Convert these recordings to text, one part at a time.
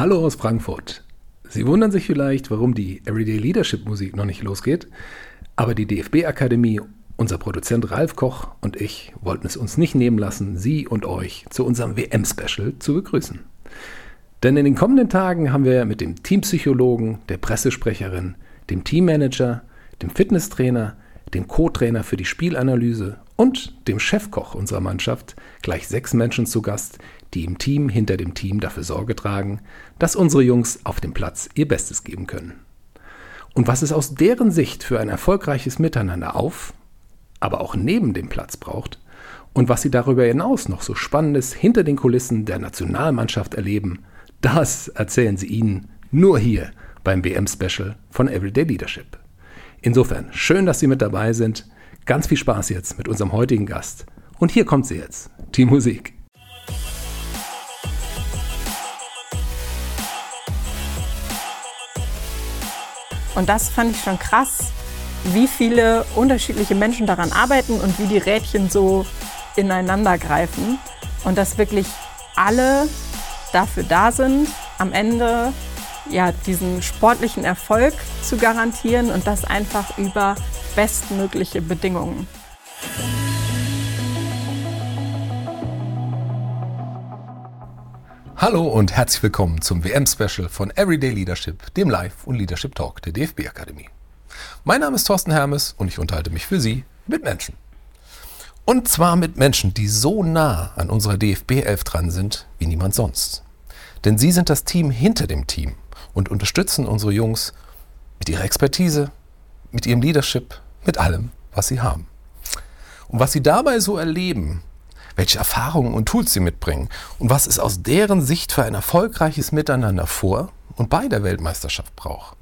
Hallo aus Frankfurt. Sie wundern sich vielleicht, warum die Everyday Leadership Musik noch nicht losgeht, aber die DFB Akademie, unser Produzent Ralf Koch und ich wollten es uns nicht nehmen lassen, Sie und euch zu unserem WM-Special zu begrüßen. Denn in den kommenden Tagen haben wir mit dem Teampsychologen, der Pressesprecherin, dem Teammanager, dem Fitnesstrainer, dem Co-Trainer für die Spielanalyse und dem Chefkoch unserer Mannschaft gleich sechs Menschen zu Gast, die im Team hinter dem Team dafür Sorge tragen, dass unsere Jungs auf dem Platz ihr Bestes geben können. Und was es aus deren Sicht für ein erfolgreiches Miteinander auf, aber auch neben dem Platz braucht und was sie darüber hinaus noch so Spannendes hinter den Kulissen der Nationalmannschaft erleben, das erzählen sie Ihnen nur hier beim WM-Special von Everyday Leadership. Insofern schön, dass Sie mit dabei sind. Ganz viel Spaß jetzt mit unserem heutigen Gast. Und hier kommt sie jetzt, die Musik. Und das fand ich schon krass, wie viele unterschiedliche Menschen daran arbeiten und wie die Rädchen so ineinander greifen. Und dass wirklich alle dafür da sind, am Ende ja, diesen sportlichen Erfolg zu garantieren und das einfach über bestmögliche Bedingungen. Hallo und herzlich willkommen zum WM-Special von Everyday Leadership, dem Live- und Leadership Talk der DFB Akademie. Mein Name ist Thorsten Hermes und ich unterhalte mich für Sie mit Menschen. Und zwar mit Menschen, die so nah an unserer DFB 11 dran sind wie niemand sonst. Denn sie sind das Team hinter dem Team und unterstützen unsere Jungs mit ihrer Expertise, mit ihrem Leadership, mit allem, was sie haben. Und was sie dabei so erleben, welche Erfahrungen und Tools sie mitbringen und was es aus deren Sicht für ein erfolgreiches Miteinander vor und bei der Weltmeisterschaft braucht,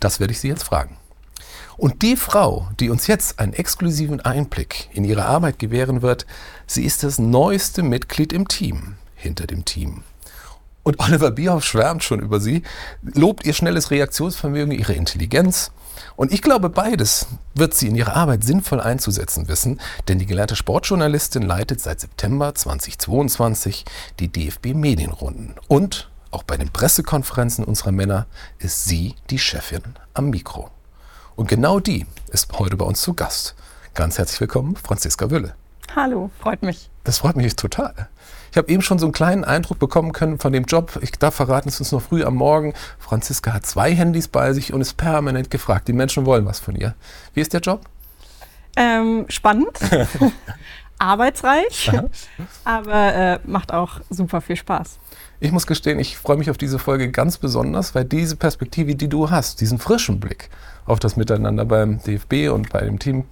das werde ich Sie jetzt fragen. Und die Frau, die uns jetzt einen exklusiven Einblick in ihre Arbeit gewähren wird, sie ist das neueste Mitglied im Team, hinter dem Team. Und Oliver Bierhoff schwärmt schon über sie, lobt ihr schnelles Reaktionsvermögen, ihre Intelligenz. Und ich glaube, beides wird sie in ihrer Arbeit sinnvoll einzusetzen wissen, denn die gelernte Sportjournalistin leitet seit September 2022 die DFB Medienrunden. Und auch bei den Pressekonferenzen unserer Männer ist sie die Chefin am Mikro. Und genau die ist heute bei uns zu Gast. Ganz herzlich willkommen, Franziska Wülle. Hallo, freut mich. Das freut mich total. Ich habe eben schon so einen kleinen Eindruck bekommen können von dem Job. Ich darf verraten, es ist noch früh am Morgen. Franziska hat zwei Handys bei sich und ist permanent gefragt. Die Menschen wollen was von ihr. Wie ist der Job? Ähm, spannend, arbeitsreich, aber äh, macht auch super viel Spaß. Ich muss gestehen, ich freue mich auf diese Folge ganz besonders, weil diese Perspektive, die du hast, diesen frischen Blick auf das Miteinander beim DFB und bei dem Team,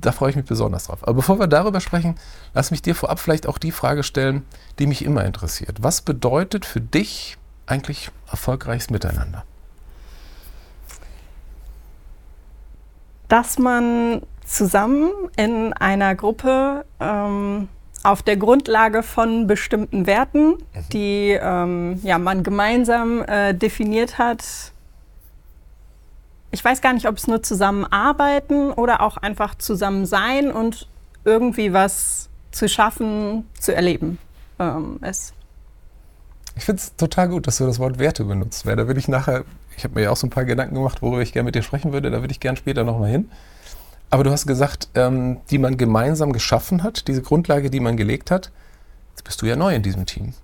da freue ich mich besonders drauf. Aber bevor wir darüber sprechen, lass mich dir vorab vielleicht auch die Frage stellen, die mich immer interessiert. Was bedeutet für dich eigentlich erfolgreiches Miteinander? Dass man zusammen in einer Gruppe ähm, auf der Grundlage von bestimmten Werten, mhm. die ähm, ja, man gemeinsam äh, definiert hat, ich weiß gar nicht, ob es nur zusammenarbeiten oder auch einfach zusammen sein und irgendwie was zu schaffen, zu erleben ähm, ist. Ich finde es total gut, dass du das Wort Werte benutzt. Weil da würde ich nachher, ich habe mir ja auch so ein paar Gedanken gemacht, worüber ich gerne mit dir sprechen würde, da würde ich gerne später nochmal hin. Aber du hast gesagt, ähm, die man gemeinsam geschaffen hat, diese Grundlage, die man gelegt hat. Jetzt bist du ja neu in diesem Team.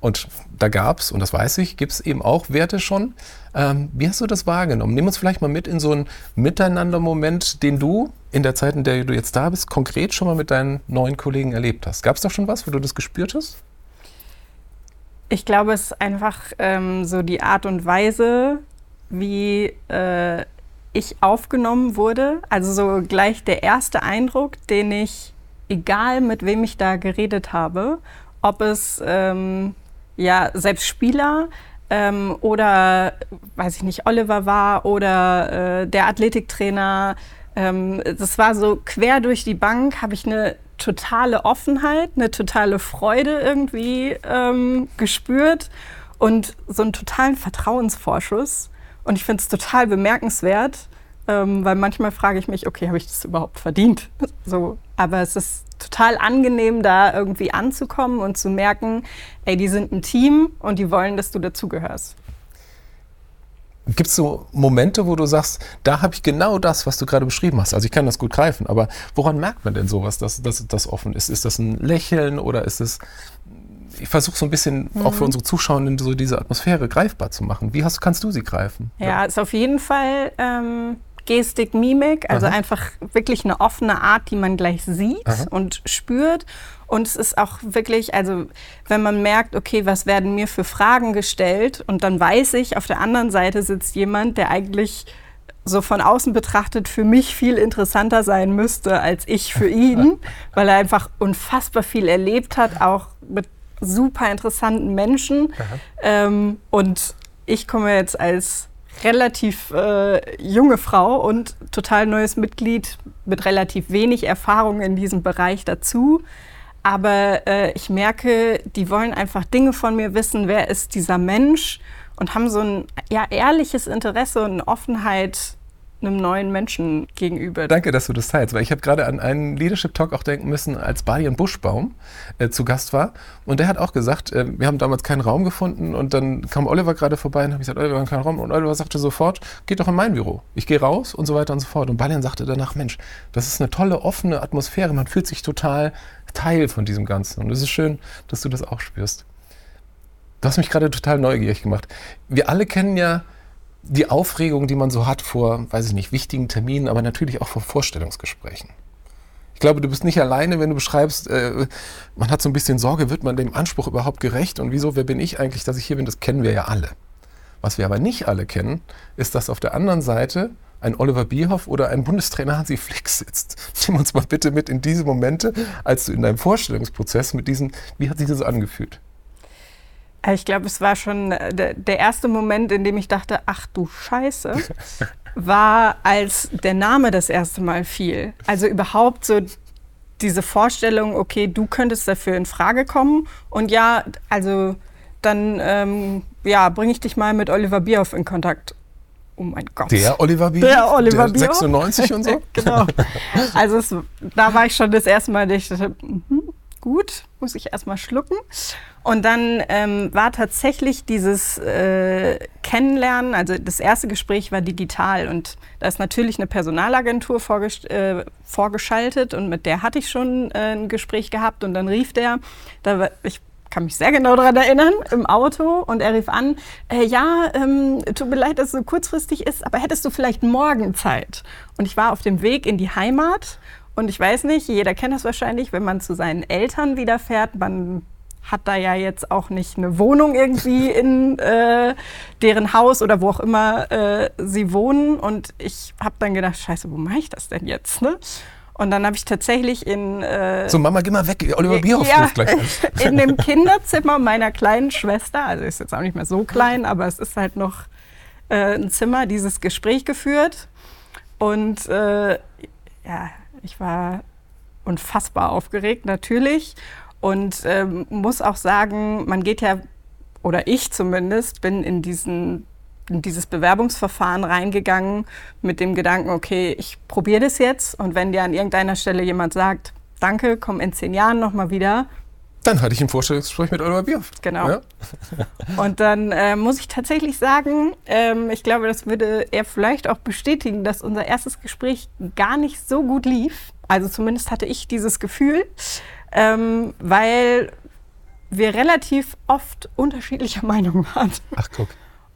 Und da gab es, und das weiß ich, gibt es eben auch Werte schon. Ähm, wie hast du das wahrgenommen? Nimm uns vielleicht mal mit in so einen Miteinander-Moment, den du in der Zeit, in der du jetzt da bist, konkret schon mal mit deinen neuen Kollegen erlebt hast. Gab es da schon was, wo du das gespürt hast? Ich glaube, es ist einfach ähm, so die Art und Weise, wie äh, ich aufgenommen wurde. Also so gleich der erste Eindruck, den ich, egal mit wem ich da geredet habe, ob es ähm, ja selbst Spieler ähm, oder weiß ich nicht Oliver war oder äh, der Athletiktrainer. Ähm, das war so quer durch die Bank habe ich eine totale Offenheit, eine totale Freude irgendwie ähm, gespürt und so einen totalen Vertrauensvorschuss. Und ich finde es total bemerkenswert, ähm, weil manchmal frage ich mich, okay, habe ich das überhaupt verdient? So, aber es ist total angenehm, da irgendwie anzukommen und zu merken, ey, die sind ein Team und die wollen, dass du dazugehörst. Gibt es so Momente, wo du sagst, da habe ich genau das, was du gerade beschrieben hast? Also ich kann das gut greifen, aber woran merkt man denn sowas, dass das offen ist? Ist das ein Lächeln oder ist es ich versuche so ein bisschen mhm. auch für mhm. unsere Zuschauerinnen so diese Atmosphäre greifbar zu machen. Wie hast, kannst du sie greifen? Ja, ja. ist auf jeden Fall ähm, Gestik, Mimik, also Aha. einfach wirklich eine offene Art, die man gleich sieht Aha. und spürt. Und es ist auch wirklich, also wenn man merkt, okay, was werden mir für Fragen gestellt und dann weiß ich, auf der anderen Seite sitzt jemand, der eigentlich so von außen betrachtet für mich viel interessanter sein müsste als ich für ihn, weil er einfach unfassbar viel erlebt hat, auch mit super interessanten Menschen. Ähm, und ich komme jetzt als relativ äh, junge Frau und total neues Mitglied mit relativ wenig Erfahrung in diesem Bereich dazu. Aber äh, ich merke, die wollen einfach Dinge von mir wissen, wer ist dieser Mensch und haben so ein ja, ehrliches Interesse und eine Offenheit einem neuen Menschen gegenüber. Danke, dass du das teilst, weil ich habe gerade an einen Leadership Talk auch denken müssen, als Badian Buschbaum äh, zu Gast war. Und der hat auch gesagt, äh, wir haben damals keinen Raum gefunden und dann kam Oliver gerade vorbei und habe gesagt, Oliver, wir haben keinen Raum. Und Oliver sagte sofort, geht doch in mein Büro. Ich gehe raus und so weiter und so fort. Und Badian sagte danach, Mensch, das ist eine tolle, offene Atmosphäre. Man fühlt sich total Teil von diesem Ganzen. Und es ist schön, dass du das auch spürst. Du hast mich gerade total neugierig gemacht. Wir alle kennen ja die Aufregung, die man so hat vor, weiß ich nicht, wichtigen Terminen, aber natürlich auch vor Vorstellungsgesprächen. Ich glaube, du bist nicht alleine, wenn du beschreibst, äh, man hat so ein bisschen Sorge, wird man dem Anspruch überhaupt gerecht und wieso, wer bin ich eigentlich, dass ich hier bin, das kennen wir ja alle. Was wir aber nicht alle kennen, ist, dass auf der anderen Seite ein Oliver Bierhoff oder ein Bundestrainer Hansi Flick sitzt. Nimm uns mal bitte mit in diese Momente, als du in deinem Vorstellungsprozess mit diesen, wie hat sich das angefühlt? Äh, ich glaube, es war schon äh, der erste Moment, in dem ich dachte, ach du Scheiße, war, als der Name das erste Mal fiel. Also überhaupt so diese Vorstellung, okay, du könntest dafür in Frage kommen. Und ja, also dann ähm, ja, bringe ich dich mal mit Oliver Bierhoff in Kontakt. Oh mein Gott. Der Oliver Bierhoff? Der Oliver der Bierhoff. 96 und so? genau. Also es, da war ich schon das erste Mal, ich dachte, mm, gut, muss ich erstmal schlucken. Und dann ähm, war tatsächlich dieses äh, Kennenlernen, also das erste Gespräch war digital und da ist natürlich eine Personalagentur äh, vorgeschaltet und mit der hatte ich schon äh, ein Gespräch gehabt und dann rief der, da war, ich kann mich sehr genau daran erinnern, im Auto und er rief an, äh, ja, ähm, tut mir leid, dass es so kurzfristig ist, aber hättest du vielleicht morgen Zeit? Und ich war auf dem Weg in die Heimat und ich weiß nicht, jeder kennt das wahrscheinlich, wenn man zu seinen Eltern wieder fährt, man hat da ja jetzt auch nicht eine Wohnung irgendwie in äh, deren Haus oder wo auch immer äh, sie wohnen. Und ich habe dann gedacht, scheiße, wo mache ich das denn jetzt? Ne? Und dann habe ich tatsächlich in... Äh, so, Mama, geh mal weg, Oliver Bierhoff ja, gleich In dem Kinderzimmer meiner kleinen Schwester, also ist jetzt auch nicht mehr so klein, aber es ist halt noch äh, ein Zimmer, dieses Gespräch geführt. Und äh, ja, ich war unfassbar aufgeregt, natürlich. Und ähm, muss auch sagen, man geht ja, oder ich zumindest, bin in diesen in dieses Bewerbungsverfahren reingegangen mit dem Gedanken, okay, ich probiere das jetzt und wenn dir an irgendeiner Stelle jemand sagt, danke, komm in zehn Jahren nochmal wieder. Dann hatte ich ein Vorstellungsgespräch mit Oliver Bierhoff. Genau. Ja. und dann äh, muss ich tatsächlich sagen, ähm, ich glaube, das würde er vielleicht auch bestätigen, dass unser erstes Gespräch gar nicht so gut lief. Also zumindest hatte ich dieses Gefühl ähm, weil wir relativ oft unterschiedlicher Meinung waren. Ach, guck.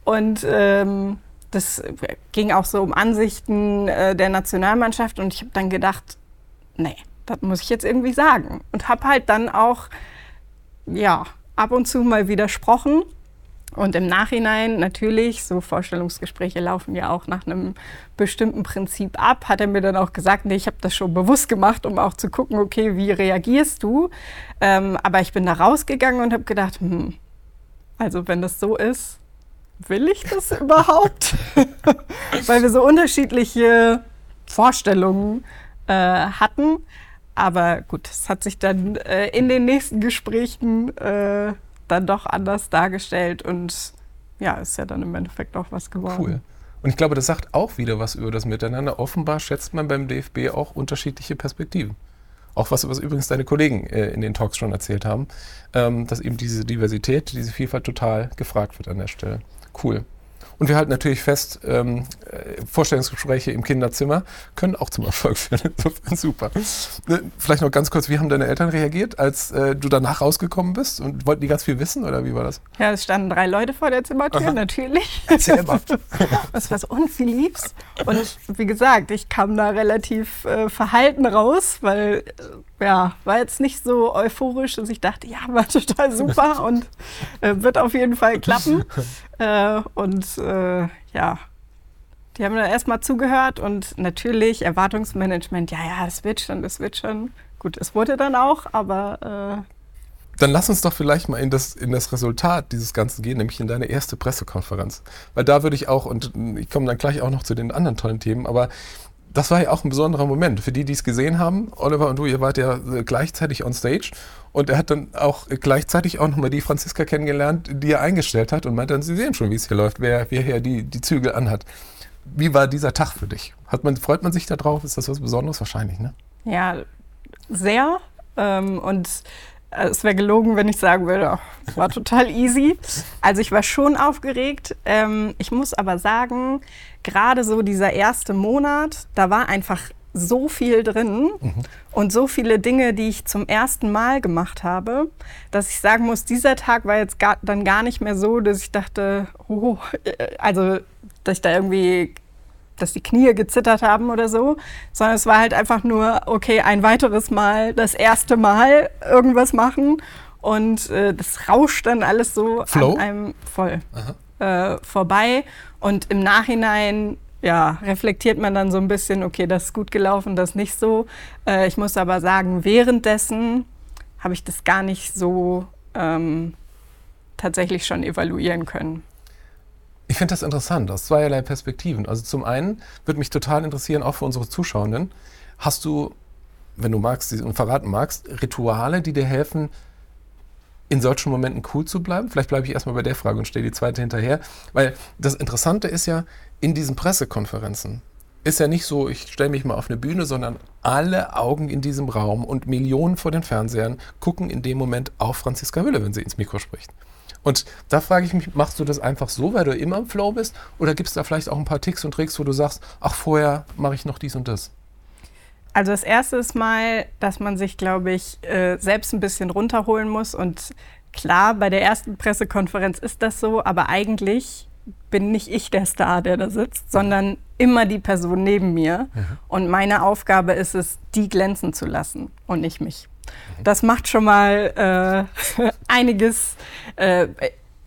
Und ähm, das ging auch so um Ansichten äh, der Nationalmannschaft und ich habe dann gedacht, nee, das muss ich jetzt irgendwie sagen. Und habe halt dann auch, ja, ab und zu mal widersprochen und im Nachhinein natürlich, so Vorstellungsgespräche laufen ja auch nach einem bestimmten Prinzip ab, hat er mir dann auch gesagt, nee, ich habe das schon bewusst gemacht, um auch zu gucken, okay, wie reagierst du? Ähm, aber ich bin da rausgegangen und habe gedacht, hm, also wenn das so ist, will ich das überhaupt? Weil wir so unterschiedliche Vorstellungen äh, hatten. Aber gut, es hat sich dann äh, in den nächsten Gesprächen äh, dann doch anders dargestellt und ja, ist ja dann im Endeffekt auch was geworden. Cool. Und ich glaube, das sagt auch wieder was über das Miteinander. Offenbar schätzt man beim DFB auch unterschiedliche Perspektiven. Auch was, was übrigens deine Kollegen äh, in den Talks schon erzählt haben, ähm, dass eben diese Diversität, diese Vielfalt total gefragt wird an der Stelle. Cool. Und wir halten natürlich fest, ähm, äh, Vorstellungsgespräche im Kinderzimmer können auch zum Erfolg führen. Insofern super. Ne, vielleicht noch ganz kurz, wie haben deine Eltern reagiert, als äh, du danach rausgekommen bist? Und wollten die ganz viel wissen oder wie war das? Ja, es standen drei Leute vor der Zimmertür, Aha. natürlich. Erzähl mal. Was war so unvielliebs. Und wie gesagt, ich kam da relativ äh, verhalten raus, weil äh, ja, war jetzt nicht so euphorisch, dass ich dachte, ja, war total super und äh, wird auf jeden Fall klappen. Äh, und äh, ja, die haben dann erstmal zugehört und natürlich Erwartungsmanagement, ja, ja, das wird schon, das wird schon. Gut, es wurde dann auch, aber. Äh dann lass uns doch vielleicht mal in das, in das Resultat dieses Ganzen gehen, nämlich in deine erste Pressekonferenz. Weil da würde ich auch, und ich komme dann gleich auch noch zu den anderen tollen Themen, aber das war ja auch ein besonderer Moment. Für die, die es gesehen haben, Oliver und du, ihr wart ja äh, gleichzeitig on stage und er hat dann auch gleichzeitig auch nochmal die Franziska kennengelernt, die er eingestellt hat und meinte dann, Sie sehen schon, wie es hier läuft, wer, wer hier die, die Zügel anhat. Wie war dieser Tag für dich? Hat man, freut man sich darauf? Ist das was Besonderes? Wahrscheinlich, ne? Ja, sehr. Ähm, und äh, es wäre gelogen, wenn ich sagen würde, es war total easy. Also ich war schon aufgeregt. Ähm, ich muss aber sagen, gerade so dieser erste Monat, da war einfach so viel drin mhm. und so viele Dinge, die ich zum ersten Mal gemacht habe, dass ich sagen muss, dieser Tag war jetzt gar, dann gar nicht mehr so, dass ich dachte, oh, äh, also dass ich da irgendwie dass die Knie gezittert haben oder so, sondern es war halt einfach nur, okay, ein weiteres Mal, das erste Mal irgendwas machen und äh, das rauscht dann alles so Flow? an einem voll äh, vorbei und im Nachhinein ja, reflektiert man dann so ein bisschen, okay, das ist gut gelaufen, das nicht so. Äh, ich muss aber sagen, währenddessen habe ich das gar nicht so ähm, tatsächlich schon evaluieren können. Ich finde das interessant, aus zweierlei Perspektiven. Also zum einen würde mich total interessieren, auch für unsere Zuschauenden, hast du, wenn du magst und verraten magst, Rituale, die dir helfen, in solchen Momenten cool zu bleiben? Vielleicht bleibe ich erstmal bei der Frage und stelle die zweite hinterher. Weil das Interessante ist ja, in diesen Pressekonferenzen ist ja nicht so, ich stelle mich mal auf eine Bühne, sondern alle Augen in diesem Raum und Millionen vor den Fernsehern gucken in dem Moment auf Franziska Hülle, wenn sie ins Mikro spricht. Und da frage ich mich, machst du das einfach so, weil du immer im Flow bist? Oder gibt es da vielleicht auch ein paar Ticks und Tricks, wo du sagst, ach, vorher mache ich noch dies und das? Also das erste ist mal, dass man sich, glaube ich, äh, selbst ein bisschen runterholen muss. Und klar, bei der ersten Pressekonferenz ist das so, aber eigentlich bin nicht ich der Star, der da sitzt, sondern immer die Person neben mir. Mhm. Und meine Aufgabe ist es, die glänzen zu lassen und nicht mich. Das macht schon mal äh, einiges äh,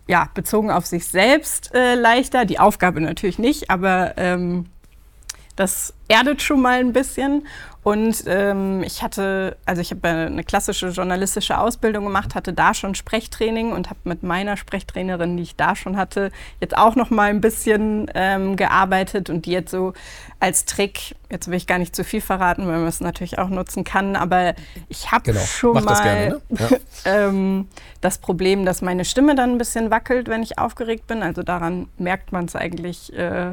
ja, bezogen auf sich selbst äh, leichter. Die Aufgabe natürlich nicht, aber ähm, das erdet schon mal ein bisschen. Und ähm, ich hatte, also ich habe eine klassische journalistische Ausbildung gemacht, hatte da schon Sprechtraining und habe mit meiner Sprechtrainerin, die ich da schon hatte, jetzt auch noch mal ein bisschen ähm, gearbeitet und die jetzt so als Trick, jetzt will ich gar nicht zu viel verraten, weil man es natürlich auch nutzen kann, aber ich habe genau. schon Mach mal das, gerne, ne? ja. ähm, das Problem, dass meine Stimme dann ein bisschen wackelt, wenn ich aufgeregt bin. Also daran merkt man es eigentlich äh,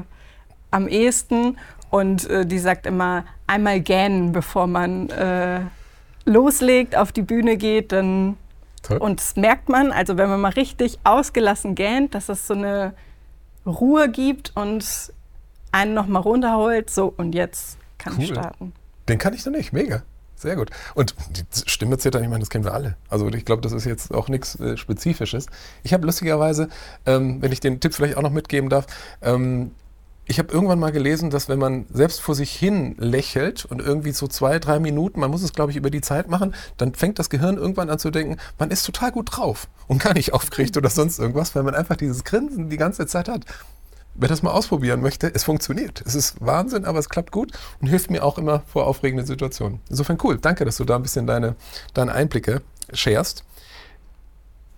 am ehesten. Und äh, die sagt immer, einmal gähnen, bevor man äh, loslegt, auf die Bühne geht. Dann, und das merkt man, also wenn man mal richtig ausgelassen gähnt, dass es so eine Ruhe gibt und einen nochmal runterholt. So, und jetzt kann cool. ich starten. Den kann ich noch nicht, mega. Sehr gut. Und die Stimme zittern, ich meine, das kennen wir alle. Also ich glaube, das ist jetzt auch nichts äh, Spezifisches. Ich habe lustigerweise, ähm, wenn ich den Tipp vielleicht auch noch mitgeben darf, ähm, ich habe irgendwann mal gelesen, dass wenn man selbst vor sich hin lächelt und irgendwie so zwei, drei Minuten, man muss es, glaube ich, über die Zeit machen, dann fängt das Gehirn irgendwann an zu denken, man ist total gut drauf und gar nicht aufgeregt oder sonst irgendwas, weil man einfach dieses Grinsen die ganze Zeit hat. Wer das mal ausprobieren möchte, es funktioniert. Es ist Wahnsinn, aber es klappt gut und hilft mir auch immer vor aufregenden Situationen. Insofern cool. Danke, dass du da ein bisschen deine, deine Einblicke sharest.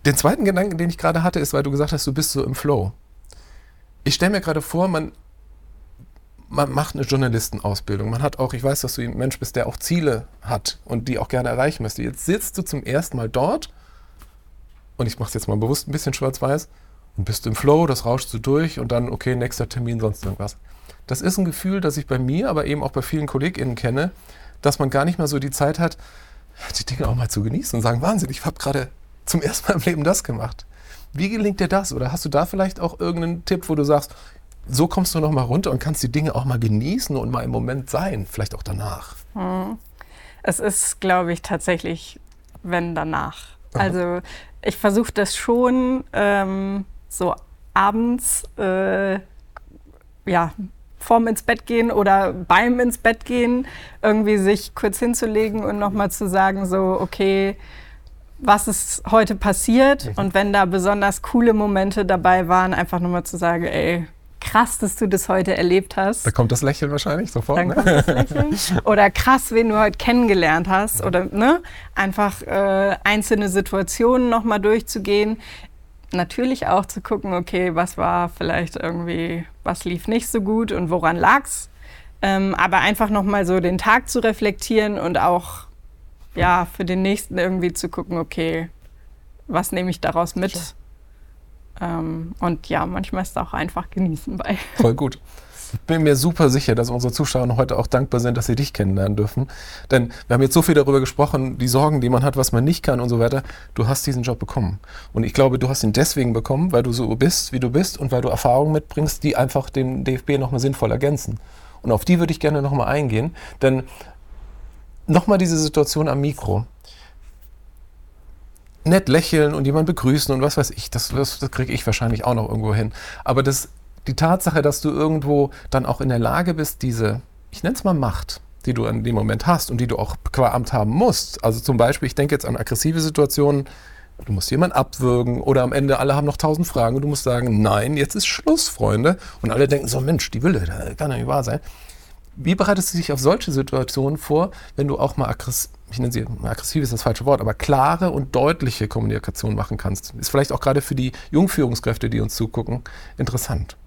Den zweiten Gedanken, den ich gerade hatte, ist, weil du gesagt hast, du bist so im Flow. Ich stelle mir gerade vor, man man macht eine Journalistenausbildung. Man hat auch, ich weiß, dass du ein Mensch bist, der auch Ziele hat und die auch gerne erreichen möchte. Jetzt sitzt du zum ersten Mal dort und ich mache es jetzt mal bewusst ein bisschen schwarz-weiß und bist im Flow, das rauscht du durch und dann, okay, nächster Termin, sonst irgendwas. Das ist ein Gefühl, das ich bei mir, aber eben auch bei vielen KollegInnen kenne, dass man gar nicht mehr so die Zeit hat, die Dinge auch mal zu genießen und sagen, Wahnsinn, ich habe gerade zum ersten Mal im Leben das gemacht. Wie gelingt dir das? Oder hast du da vielleicht auch irgendeinen Tipp, wo du sagst, so kommst du noch mal runter und kannst die Dinge auch mal genießen und mal im Moment sein, vielleicht auch danach? Hm. Es ist, glaube ich, tatsächlich, wenn danach. Also ich versuche das schon ähm, so abends, äh, ja, vorm ins Bett gehen oder beim ins Bett gehen, irgendwie sich kurz hinzulegen und nochmal zu sagen, so, okay, was ist heute passiert? Mhm. Und wenn da besonders coole Momente dabei waren, einfach nochmal zu sagen, ey, krass, dass du das heute erlebt hast. Da kommt das Lächeln wahrscheinlich sofort. Dann ne? kommt das Lächeln. Oder krass, wen du heute kennengelernt hast. Ja. Oder ne? einfach äh, einzelne Situationen nochmal durchzugehen. Natürlich auch zu gucken, okay, was war vielleicht irgendwie, was lief nicht so gut und woran lag's. Ähm, aber einfach nochmal so den Tag zu reflektieren und auch ja, für den nächsten irgendwie zu gucken, okay, was nehme ich daraus mit? Ähm, und ja, manchmal ist es auch einfach genießen bei. Voll gut. Ich bin mir super sicher, dass unsere Zuschauer heute auch dankbar sind, dass sie dich kennenlernen dürfen. Denn wir haben jetzt so viel darüber gesprochen, die Sorgen, die man hat, was man nicht kann und so weiter. Du hast diesen Job bekommen. Und ich glaube, du hast ihn deswegen bekommen, weil du so bist, wie du bist und weil du Erfahrungen mitbringst, die einfach den DFB nochmal sinnvoll ergänzen. Und auf die würde ich gerne nochmal eingehen. Denn nochmal diese Situation am Mikro nett lächeln und jemanden begrüßen und was weiß ich, das, das, das kriege ich wahrscheinlich auch noch irgendwo hin. Aber das, die Tatsache, dass du irgendwo dann auch in der Lage bist, diese, ich nenne es mal Macht, die du in dem Moment hast und die du auch qua Amt haben musst. Also zum Beispiel, ich denke jetzt an aggressive Situationen, du musst jemanden abwürgen oder am Ende alle haben noch tausend Fragen und du musst sagen, nein, jetzt ist Schluss, Freunde. Und alle denken so, Mensch, die Wille, das kann ja nicht wahr sein. Wie bereitest du dich auf solche Situationen vor, wenn du auch mal aggressiv, ich nenne sie aggressiv ist das falsche Wort, aber klare und deutliche Kommunikation machen kannst? Ist vielleicht auch gerade für die Jungführungskräfte, die uns zugucken, interessant.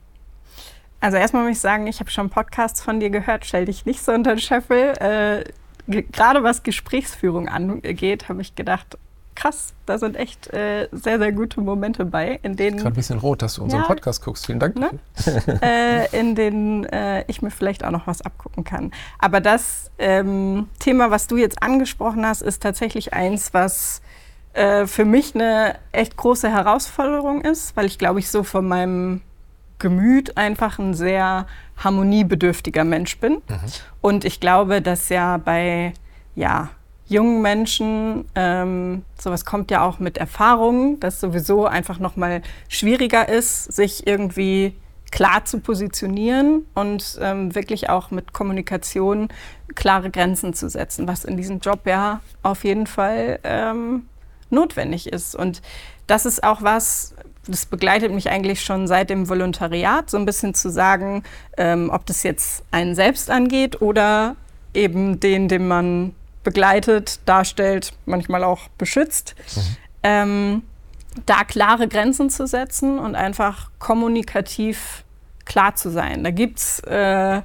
Also erstmal muss ich sagen, ich habe schon Podcasts von dir gehört, stell dich nicht so unter den Scheffel. Äh, gerade was Gesprächsführung angeht, habe ich gedacht, krass, da sind echt äh, sehr, sehr gute Momente bei, in denen. Gerade ein bisschen rot, dass du unseren ja, Podcast guckst. Vielen Dank. Ne? äh, in denen äh, ich mir vielleicht auch noch was abgucken kann. Aber das ähm, Thema, was du jetzt angesprochen hast, ist tatsächlich eins, was äh, für mich eine echt große Herausforderung ist, weil ich glaube ich so von meinem Gemüt einfach ein sehr harmoniebedürftiger Mensch bin. Mhm. Und ich glaube, dass ja bei ja, jungen Menschen, ähm, sowas kommt ja auch mit Erfahrung, dass sowieso einfach noch mal schwieriger ist, sich irgendwie klar zu positionieren und ähm, wirklich auch mit Kommunikation klare Grenzen zu setzen, was in diesem Job ja auf jeden Fall ähm, notwendig ist. Und das ist auch was, das begleitet mich eigentlich schon seit dem Volontariat, so ein bisschen zu sagen, ähm, ob das jetzt einen selbst angeht oder eben den, den man begleitet, darstellt, manchmal auch beschützt. Mhm. Ähm, da klare Grenzen zu setzen und einfach kommunikativ klar zu sein. Da gibt es äh,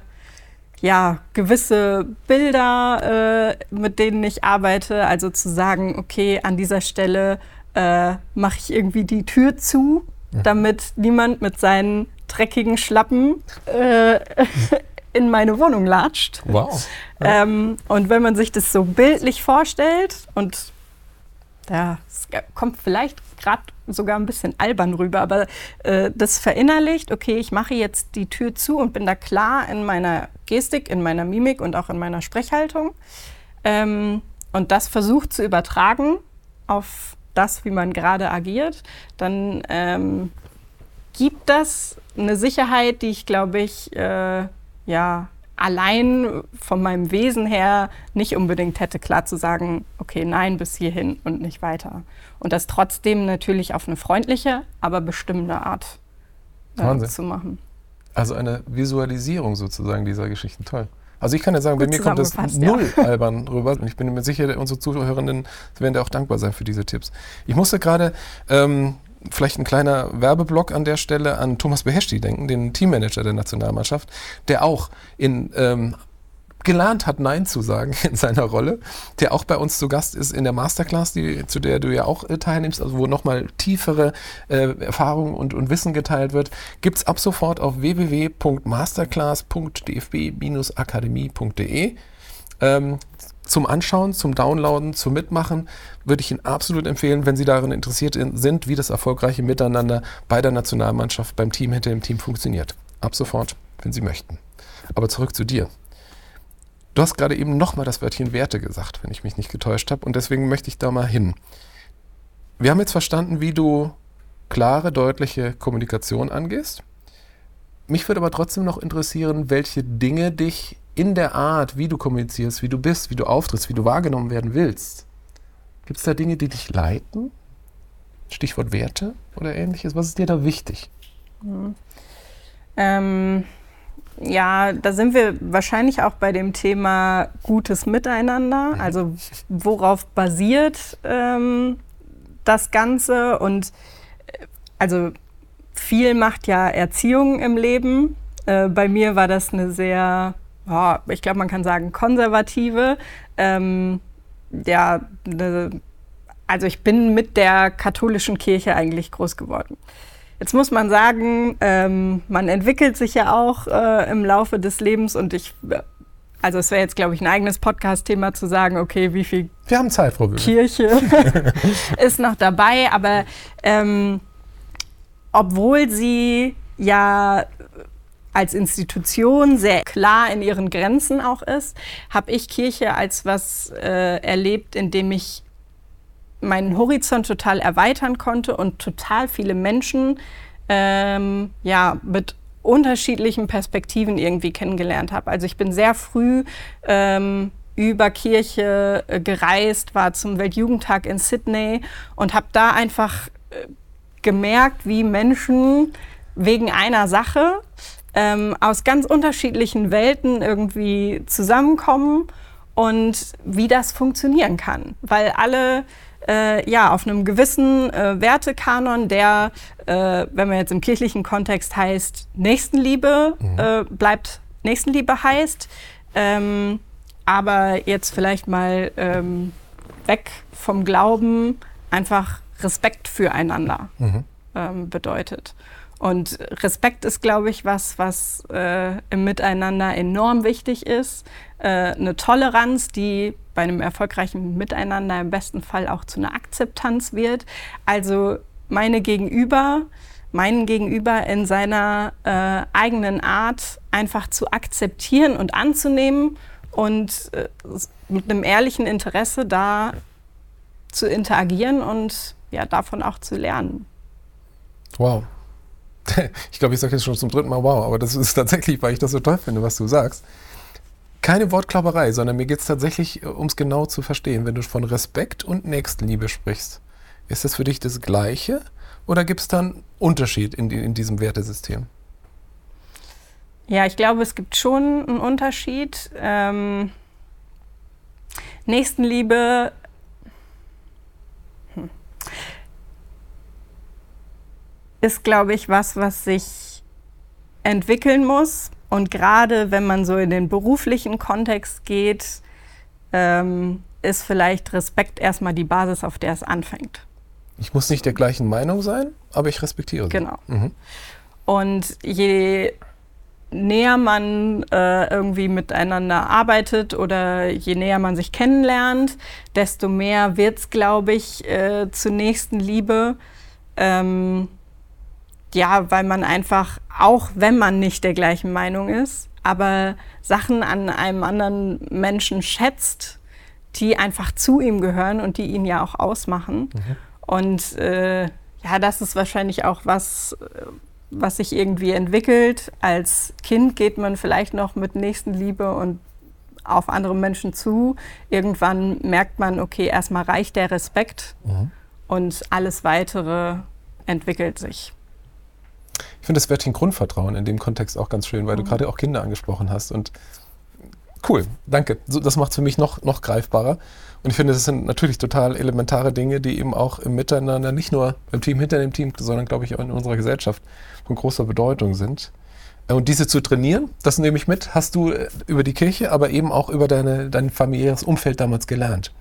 ja gewisse Bilder, äh, mit denen ich arbeite. Also zu sagen, okay, an dieser Stelle äh, mache ich irgendwie die Tür zu, mhm. damit niemand mit seinen dreckigen Schlappen äh, in meine Wohnung latscht. Wow. Ähm, und wenn man sich das so bildlich vorstellt und ja, es kommt vielleicht gerade sogar ein bisschen albern rüber, aber äh, das verinnerlicht, okay, ich mache jetzt die Tür zu und bin da klar in meiner Gestik, in meiner Mimik und auch in meiner Sprechhaltung. Ähm, und das versucht zu übertragen auf das, wie man gerade agiert, dann ähm, gibt das eine Sicherheit, die ich, glaube ich, äh, ja, allein von meinem Wesen her nicht unbedingt hätte, klar zu sagen, okay, nein, bis hierhin und nicht weiter. Und das trotzdem natürlich auf eine freundliche, aber bestimmte Art äh, zu machen. Also eine Visualisierung sozusagen dieser Geschichten, toll. Also ich kann ja sagen, Gut bei mir kommt das null ja. albern rüber und ich bin mir sicher, unsere Zuhörerinnen werden dir auch dankbar sein für diese Tipps. Ich musste gerade ähm, vielleicht ein kleiner Werbeblock an der Stelle an Thomas Beheschti denken, den Teammanager der Nationalmannschaft, der auch in ähm, gelernt hat, Nein zu sagen in seiner Rolle, der auch bei uns zu Gast ist in der Masterclass, die, zu der du ja auch äh, teilnimmst, also wo nochmal tiefere äh, Erfahrung und, und Wissen geteilt wird, gibt es ab sofort auf www.masterclass.dfb-akademie.de. Ähm, zum Anschauen, zum Downloaden, zum Mitmachen, würde ich Ihnen absolut empfehlen, wenn Sie daran interessiert sind, wie das erfolgreiche Miteinander bei der Nationalmannschaft, beim Team hinter dem Team funktioniert. Ab sofort, wenn Sie möchten. Aber zurück zu dir. Du hast gerade eben nochmal das Wörtchen Werte gesagt, wenn ich mich nicht getäuscht habe. Und deswegen möchte ich da mal hin. Wir haben jetzt verstanden, wie du klare, deutliche Kommunikation angehst. Mich würde aber trotzdem noch interessieren, welche Dinge dich in der Art, wie du kommunizierst, wie du bist, wie du auftrittst, wie du wahrgenommen werden willst. Gibt es da Dinge, die dich leiten? Stichwort Werte oder ähnliches. Was ist dir da wichtig? Mhm. Ähm, ja, da sind wir wahrscheinlich auch bei dem Thema gutes Miteinander. Mhm. Also worauf basiert ähm, das Ganze? Und äh, also viel macht ja Erziehung im Leben. Äh, bei mir war das eine sehr, oh, ich glaube, man kann sagen, konservative. Ähm, ja, ne, also ich bin mit der katholischen Kirche eigentlich groß geworden. Jetzt muss man sagen, ähm, man entwickelt sich ja auch äh, im Laufe des Lebens und ich, also es wäre jetzt, glaube ich, ein eigenes Podcast-Thema zu sagen, okay, wie viel Wir haben Zeit, Frau Kirche ist noch dabei, aber ähm, obwohl sie ja als Institution sehr klar in ihren Grenzen auch ist, habe ich Kirche als was äh, erlebt, in dem ich meinen Horizont total erweitern konnte und total viele Menschen ähm, ja, mit unterschiedlichen Perspektiven irgendwie kennengelernt habe. Also ich bin sehr früh ähm, über Kirche äh, gereist, war zum Weltjugendtag in Sydney und habe da einfach äh, gemerkt, wie Menschen wegen einer Sache ähm, aus ganz unterschiedlichen Welten irgendwie zusammenkommen und wie das funktionieren kann. Weil alle äh, ja, auf einem gewissen äh, Wertekanon, der, äh, wenn man jetzt im kirchlichen Kontext heißt, Nächstenliebe mhm. Äh, bleibt Nächstenliebe heißt, ähm, aber jetzt vielleicht mal ähm, weg vom Glauben einfach Respekt füreinander mhm. ähm, bedeutet. Und Respekt ist, glaube ich, was, was äh, im Miteinander enorm wichtig ist. Äh, eine Toleranz, die bei einem erfolgreichen Miteinander im besten Fall auch zu einer Akzeptanz wird. Also meine Gegenüber, meinen Gegenüber in seiner äh, eigenen Art einfach zu akzeptieren und anzunehmen und äh, mit einem ehrlichen Interesse da zu interagieren und ja, davon auch zu lernen. Wow. Ich glaube, ich sage jetzt schon zum dritten Mal wow, aber das ist tatsächlich, weil ich das so toll finde, was du sagst. Keine Wortklauberei, sondern mir geht es tatsächlich, äh, um es genau zu verstehen. Wenn du von Respekt und Nächstenliebe sprichst, ist das für dich das Gleiche oder gibt es da einen Unterschied in, in diesem Wertesystem? Ja, ich glaube, es gibt schon einen Unterschied. Ähm, Nächstenliebe hm, ist, glaube ich, was, was sich entwickeln muss. Und gerade wenn man so in den beruflichen Kontext geht, ähm, ist vielleicht Respekt erstmal die Basis, auf der es anfängt. Ich muss nicht der gleichen Meinung sein, aber ich respektiere sie. Genau. Mhm. Und je näher man äh, irgendwie miteinander arbeitet oder je näher man sich kennenlernt, desto mehr wird es, glaube ich, äh, zur nächsten Liebe. Ähm, ja, weil man einfach, auch wenn man nicht der gleichen Meinung ist, aber Sachen an einem anderen Menschen schätzt, die einfach zu ihm gehören und die ihn ja auch ausmachen. Mhm. Und äh, ja, das ist wahrscheinlich auch was, was sich irgendwie entwickelt. Als Kind geht man vielleicht noch mit Nächstenliebe und auf andere Menschen zu. Irgendwann merkt man, okay, erstmal reicht der Respekt mhm. und alles weitere entwickelt sich. Ich finde das Wörtchen Grundvertrauen in dem Kontext auch ganz schön, weil mhm. du gerade auch Kinder angesprochen hast. Und cool, danke. So, das macht es für mich noch, noch greifbarer. Und ich finde, das sind natürlich total elementare Dinge, die eben auch im Miteinander, nicht nur im Team hinter dem Team, sondern glaube ich auch in unserer Gesellschaft von großer Bedeutung sind. Äh, und diese zu trainieren, das nehme ich mit, hast du äh, über die Kirche, aber eben auch über deine, dein familiäres Umfeld damals gelernt.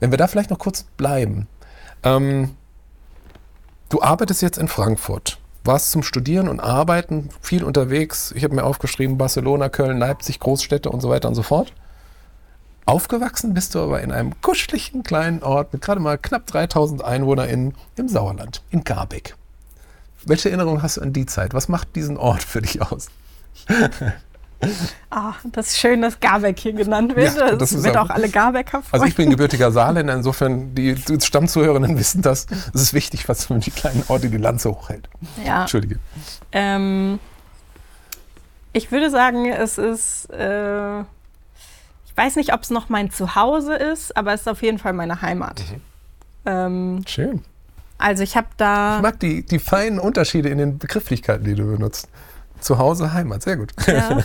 Wenn wir da vielleicht noch kurz bleiben. Ähm, du arbeitest jetzt in Frankfurt warst zum Studieren und Arbeiten viel unterwegs. Ich habe mir aufgeschrieben, Barcelona, Köln, Leipzig, Großstädte und so weiter und so fort. Aufgewachsen bist du aber in einem kuscheligen kleinen Ort mit gerade mal knapp 3000 EinwohnerInnen im Sauerland, in Garbeck. Welche Erinnerung hast du an die Zeit? Was macht diesen Ort für dich aus? Ah, das ist schön, dass Garbeck hier genannt wird. Ja, das, das wird auch, auch alle Garbecker freuen. Also ich bin gebürtiger Saarländer, insofern die Stammzuhörerinnen wissen das. Es ist wichtig, was für die kleinen Orte die Lanze hochhält. Ja. Entschuldige. Ähm, ich würde sagen, es ist, äh, ich weiß nicht, ob es noch mein Zuhause ist, aber es ist auf jeden Fall meine Heimat. Mhm. Ähm, Schön. Also ich habe da. Ich mag die, die feinen Unterschiede in den Begrifflichkeiten, die du benutzt. Zuhause, Heimat, sehr gut. Ja.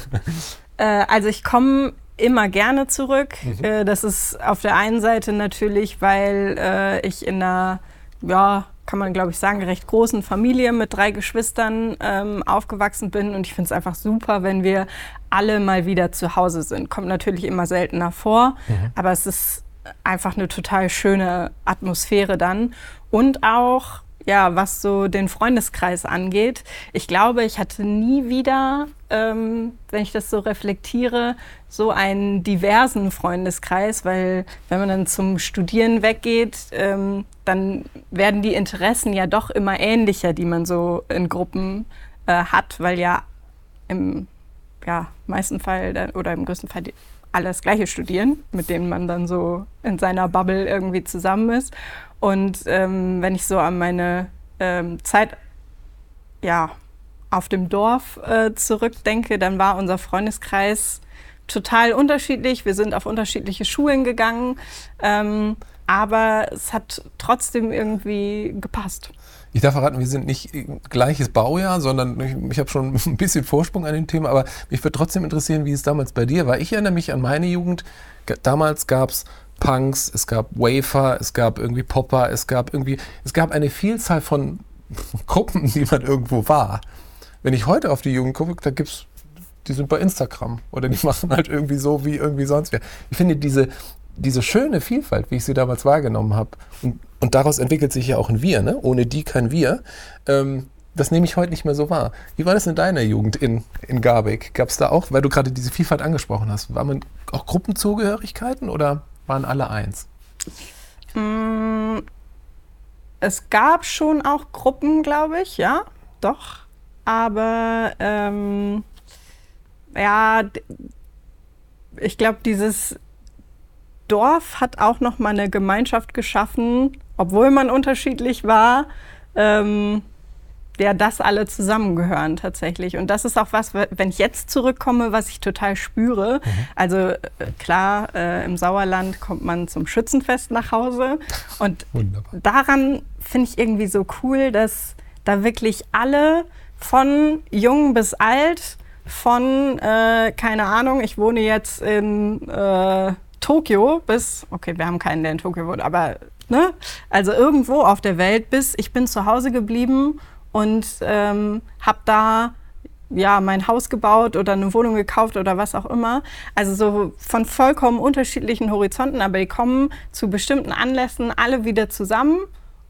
äh, also ich komme immer gerne zurück. Mhm. Äh, das ist auf der einen Seite natürlich, weil äh, ich in einer, ja, kann man glaube ich sagen, recht großen Familie mit drei Geschwistern ähm, aufgewachsen bin. Und ich finde es einfach super, wenn wir alle mal wieder zu Hause sind. Kommt natürlich immer seltener vor, mhm. aber es ist einfach eine total schöne Atmosphäre dann. Und auch ja, was so den Freundeskreis angeht. Ich glaube, ich hatte nie wieder, ähm, wenn ich das so reflektiere, so einen diversen Freundeskreis, weil wenn man dann zum Studieren weggeht, ähm, dann werden die Interessen ja doch immer ähnlicher, die man so in Gruppen äh, hat, weil ja im ja, meisten Fall oder im größten Fall alle das Gleiche studieren, mit denen man dann so in seiner Bubble irgendwie zusammen ist. Und ähm, wenn ich so an meine ähm, Zeit ja, auf dem Dorf äh, zurückdenke, dann war unser Freundeskreis total unterschiedlich. Wir sind auf unterschiedliche Schulen gegangen, ähm, aber es hat trotzdem irgendwie gepasst. Ich darf verraten, wir sind nicht gleiches Baujahr, sondern ich, ich habe schon ein bisschen Vorsprung an dem Thema, aber mich würde trotzdem interessieren, wie es damals bei dir war. Ich erinnere mich an meine Jugend. Damals gab es Punks, es gab Wafer, es gab irgendwie Popper, es gab irgendwie, es gab eine Vielzahl von Gruppen, die man irgendwo war. Wenn ich heute auf die Jugend gucke, da gibt's, die sind bei Instagram oder die machen halt irgendwie so wie irgendwie sonst wer. Ich finde diese, diese schöne Vielfalt, wie ich sie damals wahrgenommen habe, und, und daraus entwickelt sich ja auch ein Wir, ne? ohne die kein Wir, ähm, das nehme ich heute nicht mehr so wahr. Wie war das in deiner Jugend in, in Garbeck? Gab es da auch, weil du gerade diese Vielfalt angesprochen hast, war man auch Gruppenzugehörigkeiten oder waren alle eins? Mm, es gab schon auch Gruppen, glaube ich, ja, doch. Aber ähm, ja, ich glaube, dieses Dorf hat auch noch mal eine Gemeinschaft geschaffen, obwohl man unterschiedlich war. Ähm, ja, das alle zusammengehören tatsächlich. Und das ist auch was, wenn ich jetzt zurückkomme, was ich total spüre. Mhm. Also äh, klar, äh, im Sauerland kommt man zum Schützenfest nach Hause. Und Wunderbar. daran finde ich irgendwie so cool, dass da wirklich alle von jung bis alt, von, äh, keine Ahnung, ich wohne jetzt in äh, Tokio bis, okay, wir haben keinen, der in Tokio wohnt, aber ne? Also irgendwo auf der Welt bis ich bin zu Hause geblieben und ähm, habe da ja, mein Haus gebaut oder eine Wohnung gekauft oder was auch immer. Also so von vollkommen unterschiedlichen Horizonten, aber die kommen zu bestimmten Anlässen alle wieder zusammen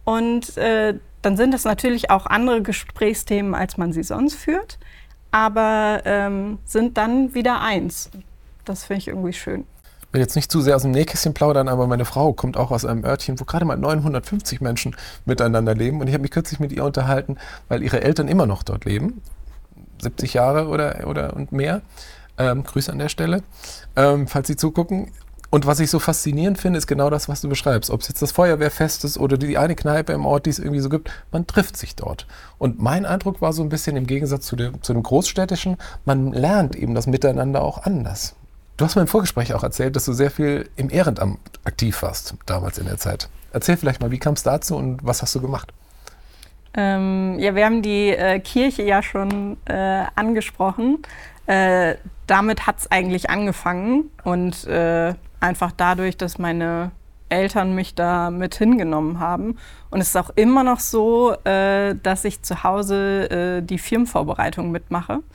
und äh, dann sind das natürlich auch andere Gesprächsthemen, als man sie sonst führt, aber ähm, sind dann wieder eins. Das finde ich irgendwie schön will jetzt nicht zu sehr aus dem Nähkästchen plaudern, aber meine Frau kommt auch aus einem Örtchen, wo gerade mal 950 Menschen miteinander leben. Und ich habe mich kürzlich mit ihr unterhalten, weil ihre Eltern immer noch dort leben. 70 Jahre oder, oder und mehr. Ähm, Grüße an der Stelle, ähm, falls Sie zugucken. Und was ich so faszinierend finde, ist genau das, was du beschreibst. Ob es jetzt das Feuerwehrfest ist oder die eine Kneipe im Ort, die es irgendwie so gibt, man trifft sich dort. Und mein Eindruck war so ein bisschen im Gegensatz zu dem, zu dem Großstädtischen, man lernt eben das Miteinander auch anders. Du hast mir im Vorgespräch auch erzählt, dass du sehr viel im Ehrenamt aktiv warst, damals in der Zeit. Erzähl vielleicht mal, wie kam es dazu und was hast du gemacht? Ähm, ja, wir haben die äh, Kirche ja schon äh, angesprochen. Äh, damit hat es eigentlich angefangen und äh, einfach dadurch, dass meine Eltern mich da mit hingenommen haben. Und es ist auch immer noch so, äh, dass ich zu Hause äh, die Firmenvorbereitung mitmache.